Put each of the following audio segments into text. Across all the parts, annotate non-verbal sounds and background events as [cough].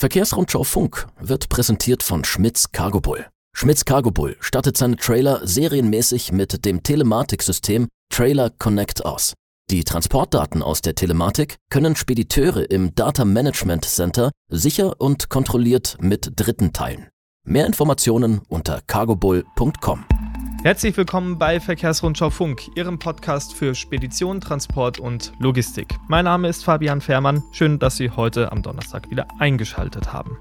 Verkehrsrundschau Funk wird präsentiert von Schmitz Cargo Bull. Schmitz Cargo Bull stattet seine Trailer serienmäßig mit dem Telematiksystem Trailer Connect aus. Die Transportdaten aus der Telematik können Spediteure im Data Management Center sicher und kontrolliert mit Dritten teilen. Mehr Informationen unter cargobull.com. Herzlich willkommen bei Verkehrsrundschau Funk, Ihrem Podcast für Spedition, Transport und Logistik. Mein Name ist Fabian Fährmann. Schön, dass Sie heute am Donnerstag wieder eingeschaltet haben.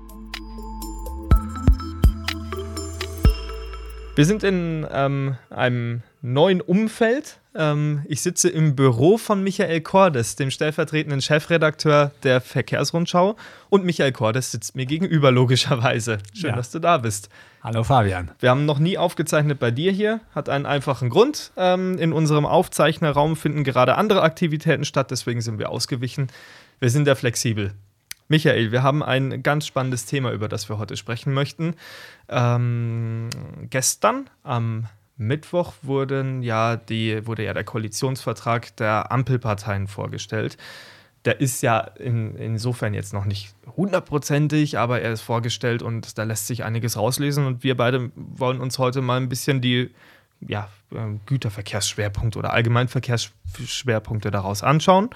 Wir sind in ähm, einem neuen Umfeld. Ähm, ich sitze im Büro von Michael Cordes, dem stellvertretenden Chefredakteur der Verkehrsrundschau. Und Michael Cordes sitzt mir gegenüber, logischerweise. Schön, ja. dass du da bist. Hallo Fabian. Wir haben noch nie aufgezeichnet bei dir hier. Hat einen einfachen Grund. Ähm, in unserem Aufzeichnerraum finden gerade andere Aktivitäten statt, deswegen sind wir ausgewichen. Wir sind da flexibel. Michael, wir haben ein ganz spannendes Thema, über das wir heute sprechen möchten. Ähm, gestern am Mittwoch wurden ja die, wurde ja der Koalitionsvertrag der Ampelparteien vorgestellt. Der ist ja in, insofern jetzt noch nicht hundertprozentig, aber er ist vorgestellt und da lässt sich einiges rauslesen. Und wir beide wollen uns heute mal ein bisschen die ja, ähm, Güterverkehrsschwerpunkte oder Allgemeinverkehrsschwerpunkte daraus anschauen.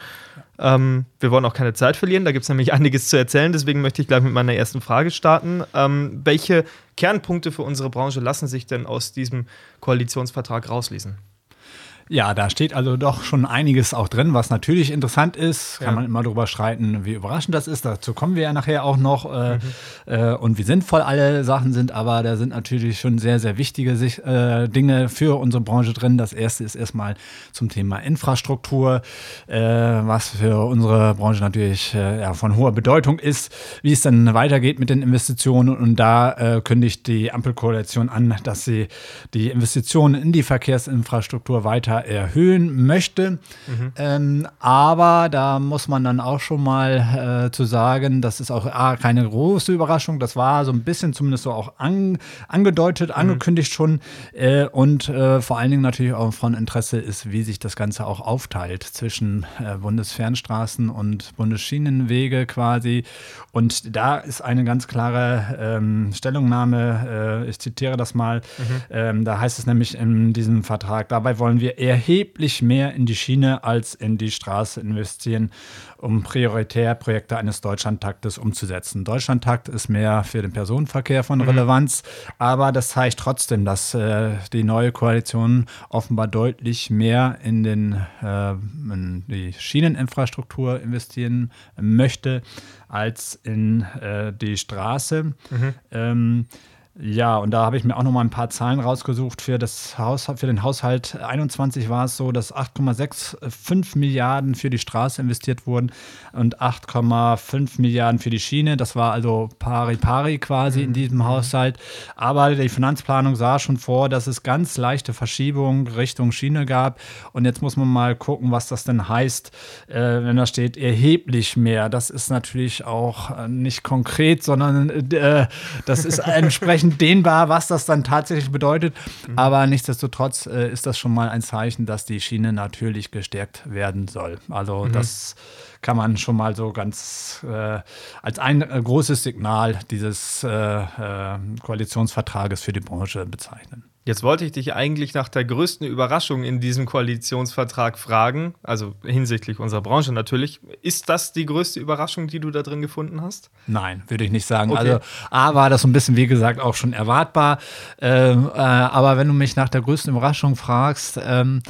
Ähm, wir wollen auch keine Zeit verlieren, da gibt es nämlich einiges zu erzählen, deswegen möchte ich gleich mit meiner ersten Frage starten. Ähm, welche Kernpunkte für unsere Branche lassen sich denn aus diesem Koalitionsvertrag rauslesen? Ja, da steht also doch schon einiges auch drin, was natürlich interessant ist. Kann ja. man immer darüber streiten, wie überraschend das ist. Dazu kommen wir ja nachher auch noch. Mhm. äh, und wie sinnvoll alle Sachen sind. Aber da sind natürlich schon sehr, sehr wichtige äh, Dinge für unsere Branche drin. Das erste ist erstmal zum Thema Infrastruktur, äh, was für unsere Branche natürlich äh, ja, von hoher Bedeutung ist. Wie es dann weitergeht mit den Investitionen. Und da äh, kündigt die Ampelkoalition an, dass sie die Investitionen in die Verkehrsinfrastruktur weiter erhöhen möchte. Mhm. Ähm, aber da muss man dann auch schon mal äh, zu sagen, das ist auch ah, keine große Überraschung. Das war so ein bisschen zumindest so auch an, angedeutet, mhm. angekündigt schon. Äh, und äh, vor allen Dingen natürlich auch von Interesse ist, wie sich das Ganze auch aufteilt zwischen äh, Bundesfernstraßen und Bundesschienenwege quasi. Und da ist eine ganz klare ähm, Stellungnahme, äh, ich zitiere das mal, mhm. ähm, da heißt es nämlich in diesem Vertrag, dabei wollen wir erheblich mehr in die Schiene als in die Straße investieren, um prioritär Projekte eines Deutschlandtaktes umzusetzen. Deutschlandtakt ist mehr für den Personenverkehr von mhm. Relevanz, aber das zeigt trotzdem, dass äh, die neue Koalition offenbar deutlich mehr in, den, äh, in die Schieneninfrastruktur investieren möchte als in äh, die Straße. Mhm. Ähm, ja, und da habe ich mir auch noch mal ein paar Zahlen rausgesucht. Für, das Haus, für den Haushalt 21 war es so, dass 8,65 Milliarden für die Straße investiert wurden und 8,5 Milliarden für die Schiene. Das war also pari pari quasi mhm. in diesem mhm. Haushalt. Aber die Finanzplanung sah schon vor, dass es ganz leichte Verschiebungen Richtung Schiene gab. Und jetzt muss man mal gucken, was das denn heißt, äh, wenn da steht erheblich mehr. Das ist natürlich auch äh, nicht konkret, sondern äh, das ist [laughs] entsprechend entsprechend dehnbar, was das dann tatsächlich bedeutet. Mhm. Aber nichtsdestotrotz äh, ist das schon mal ein Zeichen, dass die Schiene natürlich gestärkt werden soll. Also mhm. das kann man schon mal so ganz äh, als ein äh, großes Signal dieses äh, äh, Koalitionsvertrages für die Branche bezeichnen. Jetzt wollte ich dich eigentlich nach der größten Überraschung in diesem Koalitionsvertrag fragen, also hinsichtlich unserer Branche natürlich. Ist das die größte Überraschung, die du da drin gefunden hast? Nein, würde ich nicht sagen. Okay. Also A war das so ein bisschen, wie gesagt, auch schon erwartbar. Ähm, äh, aber wenn du mich nach der größten Überraschung fragst, ähm,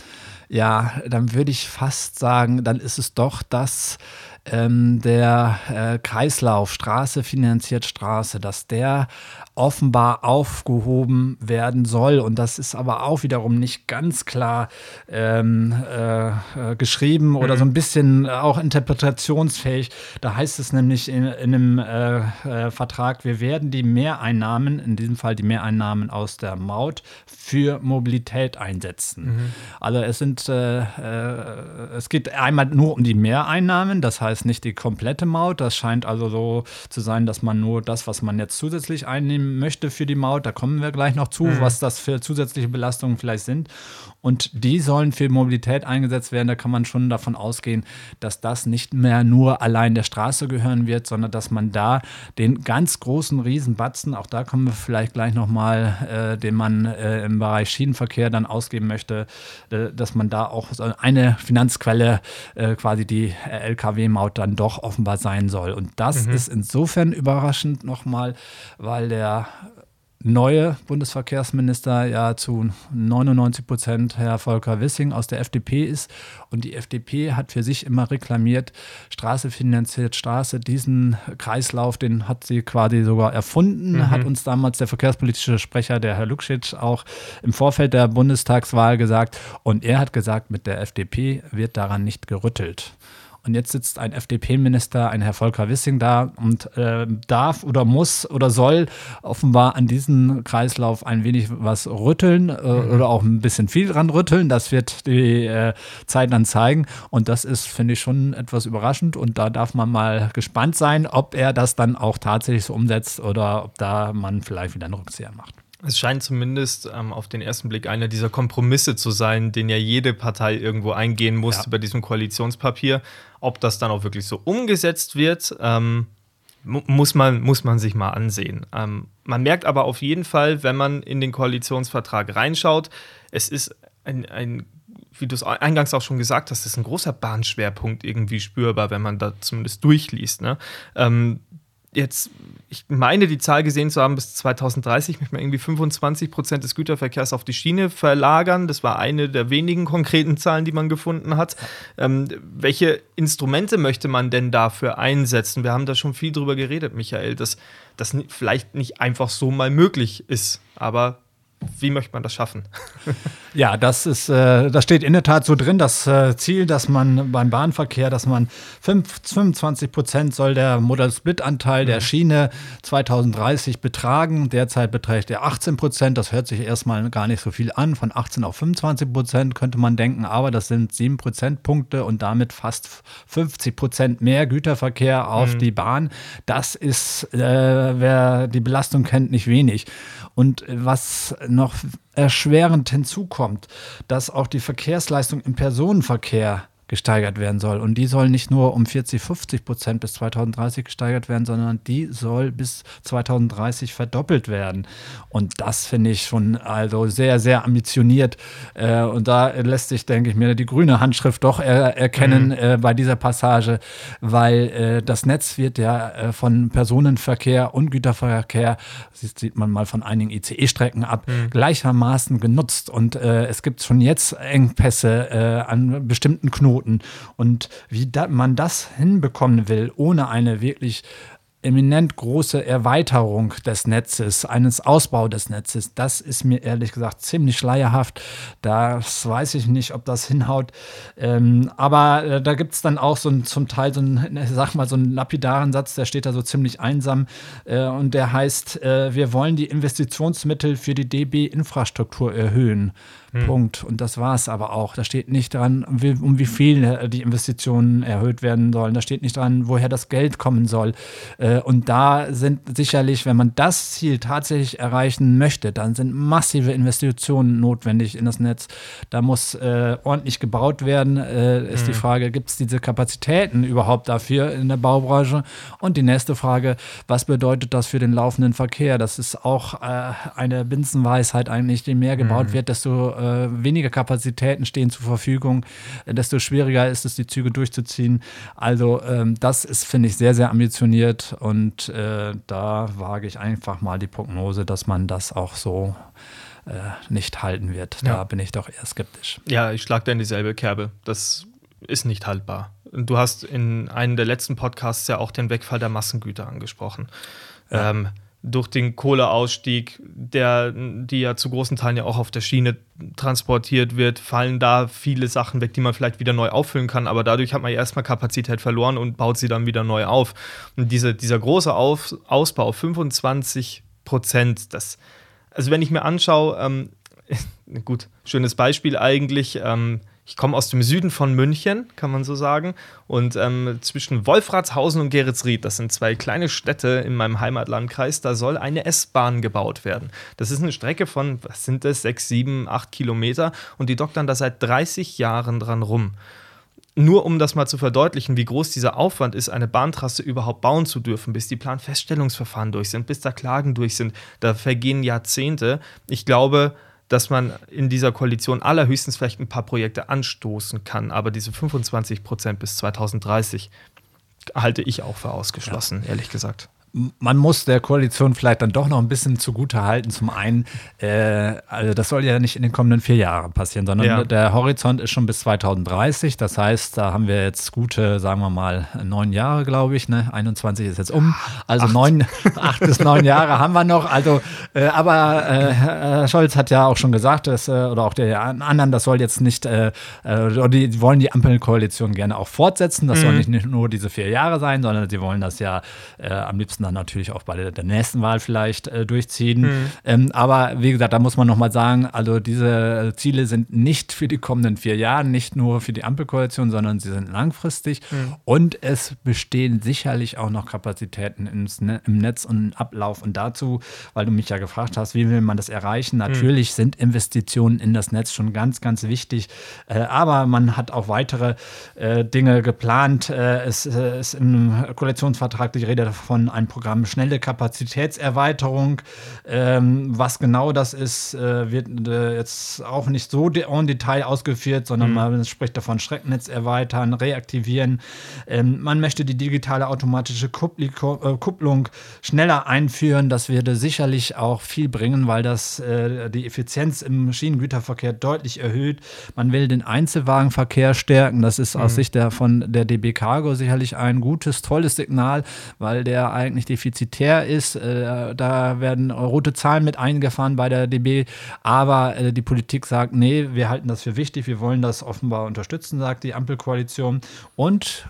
ja, dann würde ich fast sagen, dann ist es doch das, ähm, der äh, Kreislauf Straße finanziert Straße, dass der offenbar aufgehoben werden soll. Und das ist aber auch wiederum nicht ganz klar ähm, äh, äh, geschrieben oder mhm. so ein bisschen auch interpretationsfähig. Da heißt es nämlich in, in einem äh, äh, Vertrag, wir werden die Mehreinnahmen, in diesem Fall die Mehreinnahmen aus der Maut, für Mobilität einsetzen. Mhm. Also es sind äh, äh, es geht einmal nur um die Mehreinnahmen, das heißt nicht die komplette Maut. Das scheint also so zu sein, dass man nur das, was man jetzt zusätzlich einnehmen möchte für die Maut, da kommen wir gleich noch zu, mhm. was das für zusätzliche Belastungen vielleicht sind. Und die sollen für Mobilität eingesetzt werden. Da kann man schon davon ausgehen, dass das nicht mehr nur allein der Straße gehören wird, sondern dass man da den ganz großen Riesenbatzen, auch da kommen wir vielleicht gleich nochmal, äh, den man äh, im Bereich Schienenverkehr dann ausgeben möchte, äh, dass man da auch so eine Finanzquelle, äh, quasi die Lkw-Maut dann doch offenbar sein soll. Und das mhm. ist insofern überraschend nochmal, weil der neue Bundesverkehrsminister ja zu 99 Prozent Herr Volker Wissing aus der FDP ist. Und die FDP hat für sich immer reklamiert, Straße finanziert Straße. Diesen Kreislauf, den hat sie quasi sogar erfunden, mhm. hat uns damals der verkehrspolitische Sprecher, der Herr Lukschitsch, auch im Vorfeld der Bundestagswahl gesagt. Und er hat gesagt, mit der FDP wird daran nicht gerüttelt. Und jetzt sitzt ein FDP-Minister, ein Herr Volker Wissing da und äh, darf oder muss oder soll offenbar an diesem Kreislauf ein wenig was rütteln äh, mhm. oder auch ein bisschen viel dran rütteln. Das wird die äh, Zeit dann zeigen. Und das ist, finde ich, schon etwas überraschend. Und da darf man mal gespannt sein, ob er das dann auch tatsächlich so umsetzt oder ob da man vielleicht wieder einen Rückzieher macht. Es scheint zumindest ähm, auf den ersten Blick einer dieser Kompromisse zu sein, den ja jede Partei irgendwo eingehen muss ja. bei diesem Koalitionspapier. Ob das dann auch wirklich so umgesetzt wird, ähm, muss, man, muss man sich mal ansehen. Ähm, man merkt aber auf jeden Fall, wenn man in den Koalitionsvertrag reinschaut, es ist ein, ein wie du es eingangs auch schon gesagt hast, ist ein großer Bahnschwerpunkt irgendwie spürbar, wenn man da zumindest durchliest. Ne? Ähm, jetzt, ich meine, die Zahl gesehen zu haben, bis 2030 möchte man irgendwie 25 Prozent des Güterverkehrs auf die Schiene verlagern. Das war eine der wenigen konkreten Zahlen, die man gefunden hat. Ähm, welche Instrumente möchte man denn dafür einsetzen? Wir haben da schon viel drüber geredet, Michael, dass das vielleicht nicht einfach so mal möglich ist. Aber wie möchte man das schaffen? [laughs] ja, das ist, äh, das steht in der Tat so drin, das äh, Ziel, dass man beim Bahnverkehr, dass man 5, 25 Prozent soll der Modal-Split-Anteil mhm. der Schiene 2030 betragen. Derzeit beträgt er 18 Prozent. Das hört sich erstmal gar nicht so viel an. Von 18 auf 25 Prozent könnte man denken, aber das sind 7 Prozentpunkte und damit fast 50 Prozent mehr Güterverkehr auf mhm. die Bahn. Das ist, äh, wer die Belastung kennt, nicht wenig. Und was noch erschwerend hinzukommt, dass auch die Verkehrsleistung im Personenverkehr gesteigert werden soll. Und die soll nicht nur um 40, 50 Prozent bis 2030 gesteigert werden, sondern die soll bis 2030 verdoppelt werden. Und das finde ich schon also sehr, sehr ambitioniert. Äh, und da lässt sich, denke ich mir, die grüne Handschrift doch er erkennen mhm. äh, bei dieser Passage, weil äh, das Netz wird ja äh, von Personenverkehr und Güterverkehr, das sieht man mal von einigen ICE-Strecken ab, mhm. gleichermaßen genutzt. Und äh, es gibt schon jetzt Engpässe äh, an bestimmten Knoten Knoten. Und wie da, man das hinbekommen will, ohne eine wirklich eminent große Erweiterung des Netzes, eines Ausbau des Netzes, das ist mir ehrlich gesagt ziemlich schleierhaft. Das weiß ich nicht, ob das hinhaut. Ähm, aber äh, da gibt es dann auch so ein, zum Teil so einen, sag mal, so einen lapidaren Satz, der steht da so ziemlich einsam äh, und der heißt, äh, wir wollen die Investitionsmittel für die DB-Infrastruktur erhöhen. Hm. Punkt. Und das war es aber auch. Da steht nicht dran, um wie, um wie viel äh, die Investitionen erhöht werden sollen. Da steht nicht dran, woher das Geld kommen soll. Äh, und da sind sicherlich, wenn man das Ziel tatsächlich erreichen möchte, dann sind massive Investitionen notwendig in das Netz. Da muss äh, ordentlich gebaut werden. Äh, ist mhm. die hm. Frage, gibt es diese Kapazitäten überhaupt dafür in der Baubranche? Und die nächste Frage, was bedeutet das für den laufenden Verkehr? Das ist auch äh, eine Binsenweisheit eigentlich, je mehr gebaut mhm. wird, desto äh, weniger Kapazitäten stehen zur Verfügung, desto schwieriger ist es, die Züge durchzuziehen. Also ähm, das ist, finde ich, sehr, sehr ambitioniert und äh, da wage ich einfach mal die Prognose, dass man das auch so äh, nicht halten wird. Da ja. bin ich doch eher skeptisch. Ja, ich schlage da in dieselbe Kerbe. Das ist nicht haltbar. Du hast in einem der letzten Podcasts ja auch den Wegfall der Massengüter angesprochen. Ja. Ähm, durch den Kohleausstieg, der, die ja zu großen Teilen ja auch auf der Schiene transportiert wird, fallen da viele Sachen weg, die man vielleicht wieder neu auffüllen kann. Aber dadurch hat man ja erstmal Kapazität verloren und baut sie dann wieder neu auf. Und diese, dieser große auf, Ausbau, 25 Prozent, das, also wenn ich mir anschaue, ähm, [laughs] gut, schönes Beispiel eigentlich, ähm, ich komme aus dem Süden von München, kann man so sagen. Und ähm, zwischen Wolfratshausen und Geretsried, das sind zwei kleine Städte in meinem Heimatlandkreis, da soll eine S-Bahn gebaut werden. Das ist eine Strecke von, was sind das, sechs, sieben, acht Kilometer. Und die doktern da seit 30 Jahren dran rum. Nur um das mal zu verdeutlichen, wie groß dieser Aufwand ist, eine Bahntrasse überhaupt bauen zu dürfen, bis die Planfeststellungsverfahren durch sind, bis da Klagen durch sind, da vergehen Jahrzehnte. Ich glaube, dass man in dieser Koalition allerhöchstens vielleicht ein paar Projekte anstoßen kann. Aber diese 25 Prozent bis 2030 halte ich auch für ausgeschlossen, ja. ehrlich gesagt man muss der Koalition vielleicht dann doch noch ein bisschen zugute halten. Zum einen, äh, also das soll ja nicht in den kommenden vier Jahren passieren, sondern ja. der Horizont ist schon bis 2030. Das heißt, da haben wir jetzt gute, sagen wir mal, neun Jahre, glaube ich. Ne? 21 ist jetzt um. Also acht. neun, [laughs] acht bis neun Jahre haben wir noch. Also, äh, aber äh, Herr Scholz hat ja auch schon gesagt, dass, äh, oder auch der anderen, das soll jetzt nicht, äh, äh, die wollen die Ampelkoalition gerne auch fortsetzen. Das mhm. soll nicht nur diese vier Jahre sein, sondern sie wollen das ja am liebsten dann natürlich auch bei der, nächsten Wahl vielleicht äh, durchziehen. Mhm. Ähm, aber wie gesagt, da muss man nochmal sagen, also diese Ziele sind nicht für die kommenden vier Jahre, nicht nur für die Ampelkoalition, sondern sie sind langfristig. Mhm. Und es bestehen sicherlich auch noch Kapazitäten ins ne im Netz und im Ablauf. Und dazu, weil du mich ja gefragt hast, wie will man das erreichen? Mhm. Natürlich mhm. sind Investitionen in das Netz schon ganz, ganz wichtig. Äh, aber man hat auch weitere äh, Dinge geplant. Äh, es äh, ist im Koalitionsvertrag die Rede davon, ein Programm Schnelle Kapazitätserweiterung. Ähm, was genau das ist, äh, wird äh, jetzt auch nicht so en Detail ausgeführt, sondern mhm. man spricht davon Schrecknetz erweitern, reaktivieren. Ähm, man möchte die digitale automatische Kuppli äh, Kupplung schneller einführen. Das würde sicherlich auch viel bringen, weil das äh, die Effizienz im Schienengüterverkehr deutlich erhöht. Man will den Einzelwagenverkehr stärken. Das ist aus mhm. Sicht der, von der DB Cargo sicherlich ein gutes, tolles Signal, weil der eigentlich nicht defizitär ist. Äh, da werden rote Zahlen mit eingefahren bei der DB. Aber äh, die Politik sagt, nee, wir halten das für wichtig, wir wollen das offenbar unterstützen, sagt die Ampelkoalition. Und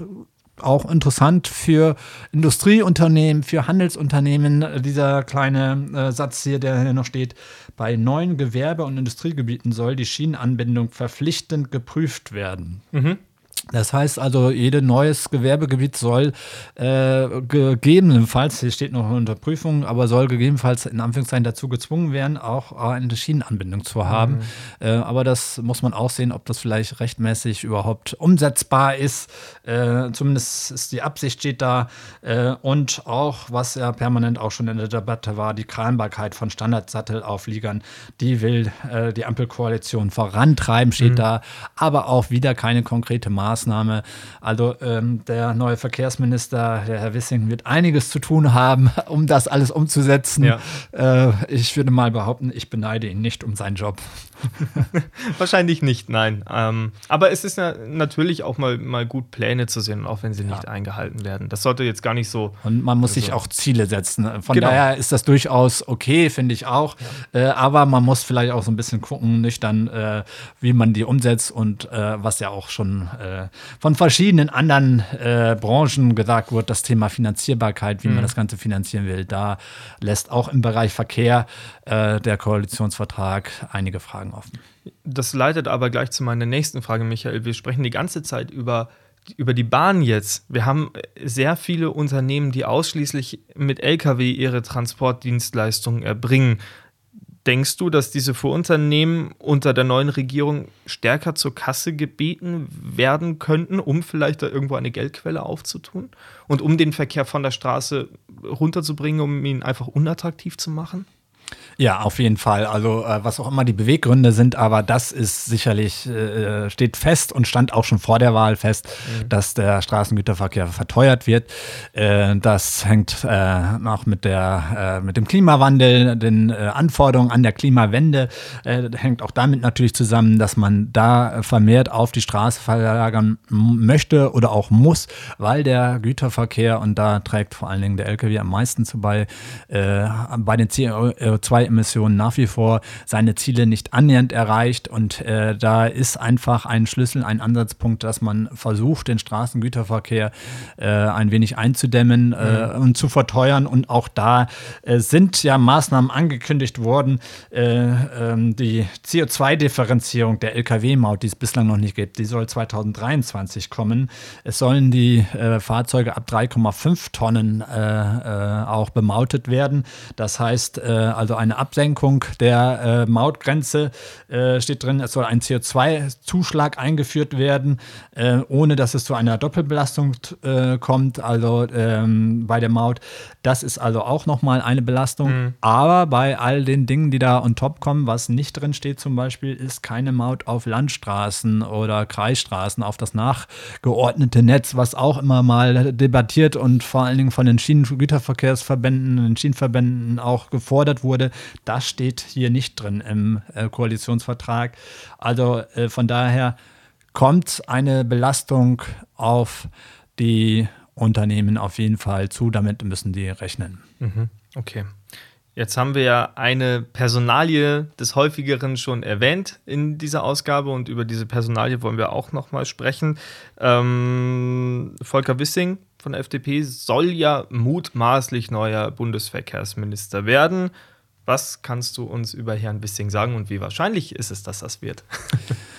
auch interessant für Industrieunternehmen, für Handelsunternehmen, dieser kleine äh, Satz hier, der hier noch steht, bei neuen Gewerbe- und Industriegebieten soll die Schienenanbindung verpflichtend geprüft werden. Mhm. Das heißt also, jedes neues Gewerbegebiet soll äh, gegebenenfalls, hier steht noch unter Prüfung, aber soll gegebenenfalls in Anführungszeichen dazu gezwungen werden, auch eine Schienenanbindung zu haben. Mhm. Äh, aber das muss man auch sehen, ob das vielleicht rechtmäßig überhaupt umsetzbar ist. Äh, zumindest ist die Absicht steht da. Äh, und auch, was ja permanent auch schon in der Debatte war, die Kranbarkeit von Standardsattelaufliegern, die will äh, die Ampelkoalition vorantreiben, steht mhm. da. Aber auch wieder keine konkrete Maßnahme Maßnahme. Also ähm, der neue Verkehrsminister, der Herr Wissing, wird einiges zu tun haben, [laughs] um das alles umzusetzen. Ja. Äh, ich würde mal behaupten, ich beneide ihn nicht um seinen Job. [laughs] Wahrscheinlich nicht, nein. Ähm, aber es ist ja natürlich auch mal, mal gut, Pläne zu sehen, auch wenn sie nicht eingehalten werden. Das sollte jetzt gar nicht so. Und man muss also, sich auch Ziele setzen. Von genau. daher ist das durchaus okay, finde ich auch. Ja. Äh, aber man muss vielleicht auch so ein bisschen gucken, nüchtern, äh, wie man die umsetzt und äh, was ja auch schon äh, von verschiedenen anderen äh, Branchen gesagt wird, das Thema Finanzierbarkeit, wie mhm. man das Ganze finanzieren will. Da lässt auch im Bereich Verkehr äh, der Koalitionsvertrag einige Fragen offen. Das leitet aber gleich zu meiner nächsten Frage, Michael. Wir sprechen die ganze Zeit über über die Bahn jetzt. Wir haben sehr viele Unternehmen, die ausschließlich mit Lkw ihre Transportdienstleistungen erbringen. Denkst du, dass diese Vorunternehmen unter der neuen Regierung stärker zur Kasse gebeten werden könnten, um vielleicht da irgendwo eine Geldquelle aufzutun und um den Verkehr von der Straße runterzubringen, um ihn einfach unattraktiv zu machen? Ja, auf jeden Fall. Also äh, was auch immer die Beweggründe sind, aber das ist sicherlich, äh, steht fest und stand auch schon vor der Wahl fest, mhm. dass der Straßengüterverkehr verteuert wird. Äh, das hängt äh, noch mit, der, äh, mit dem Klimawandel, den äh, Anforderungen an der Klimawende, hängt auch damit natürlich zusammen, dass man da vermehrt auf die Straße verlagern möchte oder auch muss, weil der Güterverkehr, und da trägt vor allen Dingen der Lkw am meisten zu bei, bei den CO2 CO2-Emissionen nach wie vor seine Ziele nicht annähernd erreicht. Und äh, da ist einfach ein Schlüssel, ein Ansatzpunkt, dass man versucht, den Straßengüterverkehr äh, ein wenig einzudämmen äh, mhm. und zu verteuern. Und auch da äh, sind ja Maßnahmen angekündigt worden. Äh, ähm, die CO2-Differenzierung der Lkw-Maut, die es bislang noch nicht gibt, die soll 2023 kommen. Es sollen die äh, Fahrzeuge ab 3,5 Tonnen äh, auch bemautet werden. Das heißt also eine Absenkung der Mautgrenze steht drin. Es soll ein CO2-Zuschlag eingeführt werden, ohne dass es zu einer Doppelbelastung kommt. Also ähm, bei der Maut. Das ist also auch nochmal eine Belastung. Mhm. Aber bei all den Dingen, die da on top kommen, was nicht drin steht zum Beispiel, ist keine Maut auf Landstraßen oder Kreisstraßen, auf das nachgeordnete Netz, was auch immer mal debattiert und vor allen Dingen von den Schienengüterverkehrsverbänden, den Schienenverbänden auch gefordert wurde. Das steht hier nicht drin im äh, Koalitionsvertrag. Also äh, von daher kommt eine Belastung auf die Unternehmen auf jeden Fall zu. Damit müssen die rechnen. Mhm. Okay. Jetzt haben wir ja eine Personalie des häufigeren schon erwähnt in dieser Ausgabe und über diese Personalie wollen wir auch nochmal sprechen. Ähm, Volker Wissing von der FDP soll ja mutmaßlich neuer Bundesverkehrsminister werden. Was kannst du uns über Herrn Wissing sagen und wie wahrscheinlich ist es, dass das wird? [laughs]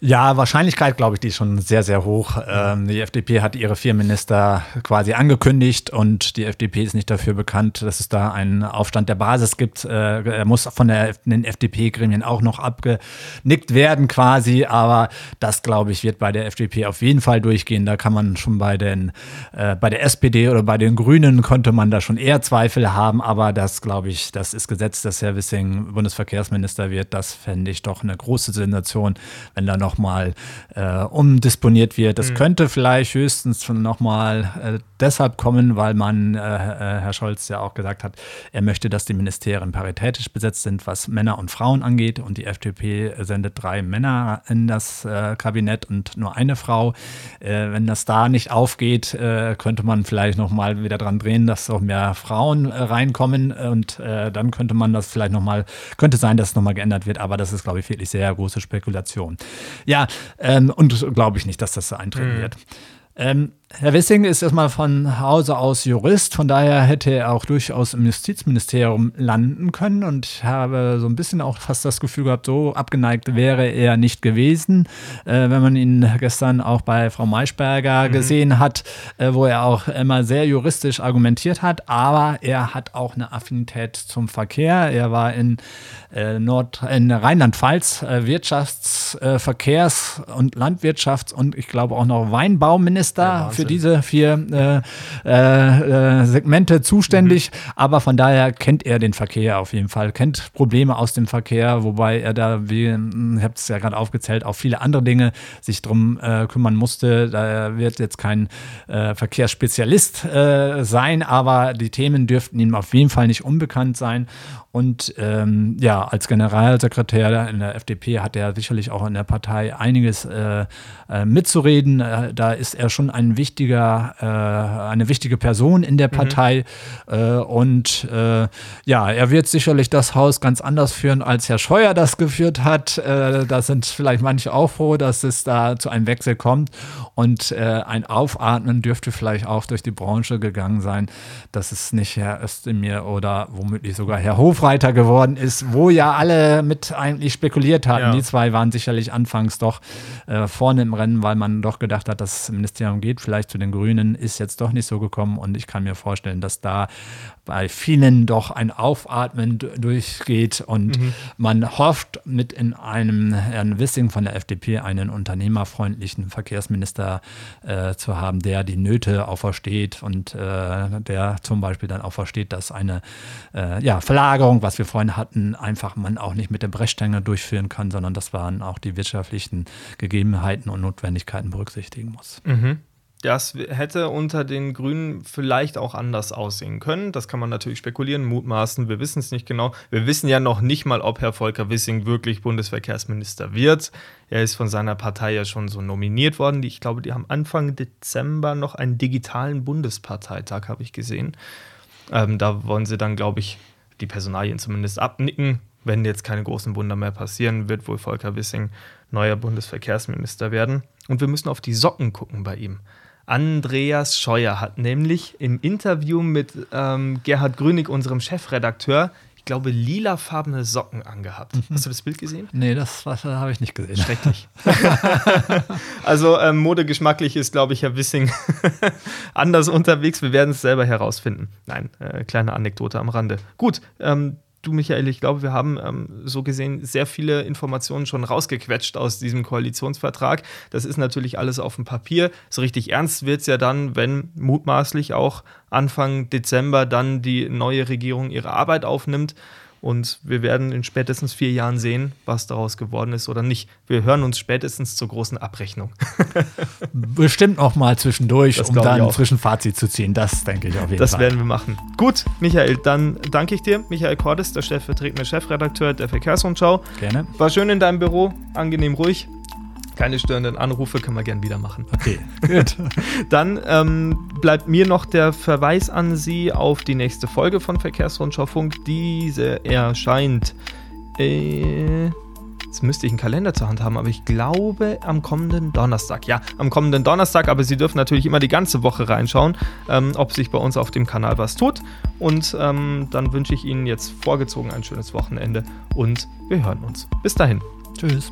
Ja, Wahrscheinlichkeit, glaube ich, die ist schon sehr, sehr hoch. Ähm, die FDP hat ihre vier Minister quasi angekündigt und die FDP ist nicht dafür bekannt, dass es da einen Aufstand der Basis gibt. Äh, er muss von der, den FDP-Gremien auch noch abgenickt werden quasi, aber das, glaube ich, wird bei der FDP auf jeden Fall durchgehen. Da kann man schon bei den, äh, bei der SPD oder bei den Grünen konnte man da schon eher Zweifel haben, aber das, glaube ich, das ist gesetzt, dass Herr Wissing Bundesverkehrsminister wird. Das fände ich doch eine große Sensation, wenn da noch nochmal äh, umdisponiert wird. Das mhm. könnte vielleicht höchstens nochmal äh, deshalb kommen, weil man, äh, äh, Herr Scholz ja auch gesagt hat, er möchte, dass die Ministerien paritätisch besetzt sind, was Männer und Frauen angeht. Und die FDP sendet drei Männer in das äh, Kabinett und nur eine Frau. Äh, wenn das da nicht aufgeht, könnte man vielleicht nochmal wieder dran drehen, dass auch mehr Frauen reinkommen. Und dann könnte man das vielleicht nochmal, könnte sein, dass es nochmal geändert wird. Aber das ist, glaube ich, wirklich sehr große Spekulation. Ja, ähm, und glaube ich nicht, dass das so eintreten mhm. wird. Ähm, Herr Wissing ist erstmal von Hause aus Jurist, von daher hätte er auch durchaus im Justizministerium landen können und ich habe so ein bisschen auch fast das Gefühl gehabt, so abgeneigt wäre er nicht gewesen, äh, wenn man ihn gestern auch bei Frau Maischberger mhm. gesehen hat, äh, wo er auch immer sehr juristisch argumentiert hat, aber er hat auch eine Affinität zum Verkehr. Er war in, äh, Nord in Rheinland-Pfalz äh, Wirtschafts-, äh, Verkehrs- und Landwirtschafts- und ich glaube auch noch Weinbauminister. Ja, für diese vier äh, äh, Segmente zuständig. Mhm. Aber von daher kennt er den Verkehr auf jeden Fall, kennt Probleme aus dem Verkehr, wobei er da, wie ich habe es ja gerade aufgezählt, auch viele andere Dinge sich drum äh, kümmern musste. Da wird jetzt kein äh, Verkehrsspezialist äh, sein, aber die Themen dürften ihm auf jeden Fall nicht unbekannt sein. Und ähm, ja, als Generalsekretär in der FDP hat er sicherlich auch in der Partei einiges äh, äh, mitzureden. Äh, da ist er schon ein wichtiger, äh, eine wichtige Person in der mhm. Partei. Mhm. und äh, ja, er wird sicherlich das Haus ganz anders führen, als Herr Scheuer das geführt hat. da sind vielleicht manche auch froh, dass es da zu einem Wechsel kommt. Und ein Aufatmen dürfte vielleicht auch durch die Branche gegangen sein, dass es nicht Herr Özdemir oder womöglich sogar Herr Hofreiter Hofreiter geworden ist, wo ja alle mit eigentlich spekuliert hatten. Ja. Die zwei waren sicherlich anfangs doch äh, vorne im Rennen, weil man doch gedacht hat, das Ministerium geht vielleicht zu den Grünen, ist jetzt doch nicht so gekommen und ich kann mir vorstellen, dass da bei vielen doch ein Aufatmen durchgeht und mhm. man hofft, mit in einem Herrn Wissing von der FDP einen unternehmerfreundlichen Verkehrsminister äh, zu haben, der die Nöte auch versteht und äh, der zum Beispiel dann auch versteht, dass eine äh, ja, Verlagerung, was wir vorhin hatten, einfach man auch nicht mit der Brechstange durchführen kann, sondern das waren auch die wirtschaftlichen Gegebenheiten und Notwendigkeiten berücksichtigen muss. Mhm. Das hätte unter den Grünen vielleicht auch anders aussehen können. Das kann man natürlich spekulieren, mutmaßen. Wir wissen es nicht genau. Wir wissen ja noch nicht mal, ob Herr Volker Wissing wirklich Bundesverkehrsminister wird. Er ist von seiner Partei ja schon so nominiert worden. Ich glaube, die haben Anfang Dezember noch einen digitalen Bundesparteitag, habe ich gesehen. Ähm, da wollen sie dann, glaube ich, die Personalien zumindest abnicken. Wenn jetzt keine großen Wunder mehr passieren, wird wohl Volker Wissing neuer Bundesverkehrsminister werden. Und wir müssen auf die Socken gucken bei ihm. Andreas Scheuer hat nämlich im Interview mit ähm, Gerhard Grünig, unserem Chefredakteur, ich glaube, lilafarbene Socken angehabt. Mhm. Hast du das Bild gesehen? Nee, das, das habe ich nicht gesehen. Schrecklich. [laughs] also ähm, modegeschmacklich ist, glaube ich, Herr Wissing [laughs] anders unterwegs. Wir werden es selber herausfinden. Nein, äh, kleine Anekdote am Rande. Gut, ähm, du, Michael, ich glaube, wir haben ähm, so gesehen sehr viele Informationen schon rausgequetscht aus diesem Koalitionsvertrag. Das ist natürlich alles auf dem Papier. So richtig ernst wird es ja dann, wenn mutmaßlich auch Anfang Dezember dann die neue Regierung ihre Arbeit aufnimmt. Und wir werden in spätestens vier Jahren sehen, was daraus geworden ist oder nicht. Wir hören uns spätestens zur großen Abrechnung. [laughs] Bestimmt noch mal zwischendurch, das um dann ein frischen Fazit zu ziehen. Das denke ich auf jeden das Fall. Das werden wir machen. Gut, Michael, dann danke ich dir. Michael Cordes, der stellvertretende Chefredakteur der Verkehrsrundschau. Gerne. War schön in deinem Büro, angenehm ruhig keine störenden Anrufe, können wir gern wieder machen. Okay, [laughs] gut. Dann ähm, bleibt mir noch der Verweis an Sie auf die nächste Folge von Verkehrsrundschau Funk. Diese erscheint. Äh, jetzt müsste ich einen Kalender zur Hand haben, aber ich glaube am kommenden Donnerstag. Ja, am kommenden Donnerstag, aber Sie dürfen natürlich immer die ganze Woche reinschauen, ähm, ob sich bei uns auf dem Kanal was tut. Und ähm, dann wünsche ich Ihnen jetzt vorgezogen ein schönes Wochenende und wir hören uns. Bis dahin. Tschüss.